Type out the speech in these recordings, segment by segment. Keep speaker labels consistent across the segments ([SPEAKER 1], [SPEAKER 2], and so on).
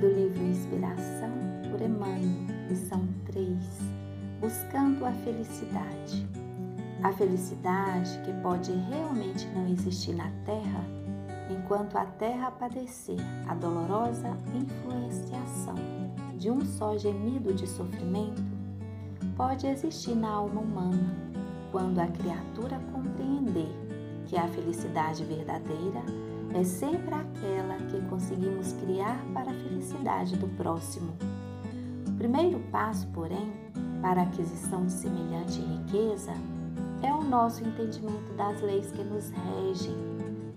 [SPEAKER 1] do livro Inspiração por Emmanuel, lição 3, Buscando a Felicidade. A felicidade que pode realmente não existir na Terra, enquanto a Terra padecer a dolorosa influenciação de um só gemido de sofrimento, pode existir na alma humana, quando a criatura compreender que a felicidade verdadeira é sempre aquela que conseguimos criar para a felicidade do próximo. O primeiro passo, porém, para a aquisição de semelhante riqueza é o nosso entendimento das leis que nos regem,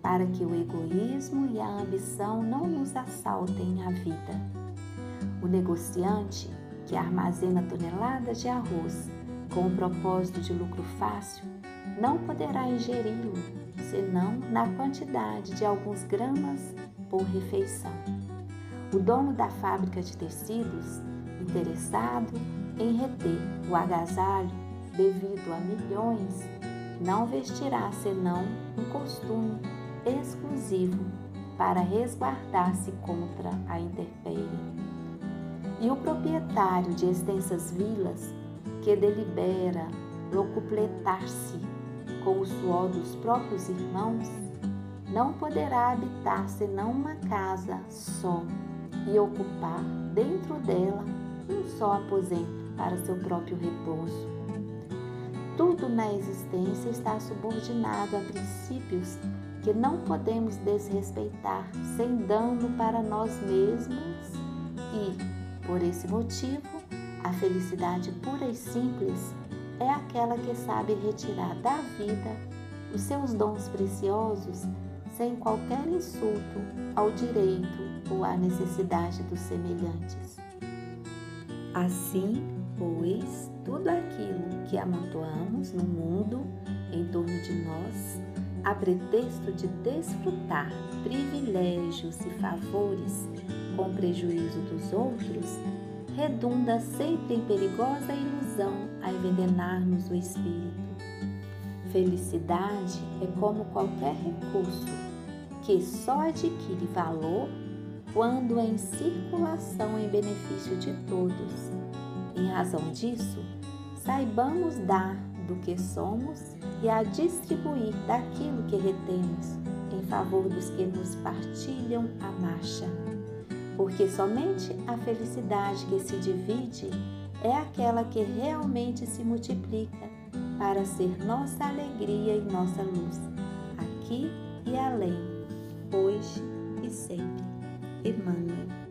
[SPEAKER 1] para que o egoísmo e a ambição não nos assaltem a vida. O negociante, que armazena toneladas de arroz com o propósito de lucro fácil, não poderá ingeri-lo senão na quantidade de alguns gramas por refeição. O dono da fábrica de tecidos, interessado em reter o agasalho devido a milhões, não vestirá senão um costume exclusivo para resguardar-se contra a intempérie. E o proprietário de extensas vilas, que delibera locupletar-se com o suor dos próprios irmãos, não poderá habitar senão uma casa só e ocupar dentro dela um só aposento para seu próprio repouso. Tudo na existência está subordinado a princípios que não podemos desrespeitar sem dano para nós mesmos e, por esse motivo, a felicidade pura e simples é aquela que sabe retirar da vida os seus dons preciosos sem qualquer insulto ao direito ou à necessidade dos semelhantes. Assim, pois, tudo aquilo que amontoamos no mundo em torno de nós, a pretexto de desfrutar privilégios e favores com prejuízo dos outros, redunda sempre em perigosa ilusão a envenenar-nos o espírito. Felicidade é como qualquer recurso que só adquire valor quando é em circulação em benefício de todos. Em razão disso, saibamos dar do que somos e a distribuir daquilo que retemos em favor dos que nos partilham a marcha porque somente a felicidade que se divide é aquela que realmente se multiplica para ser nossa alegria e nossa luz, aqui e além, hoje e sempre. Emmanuel.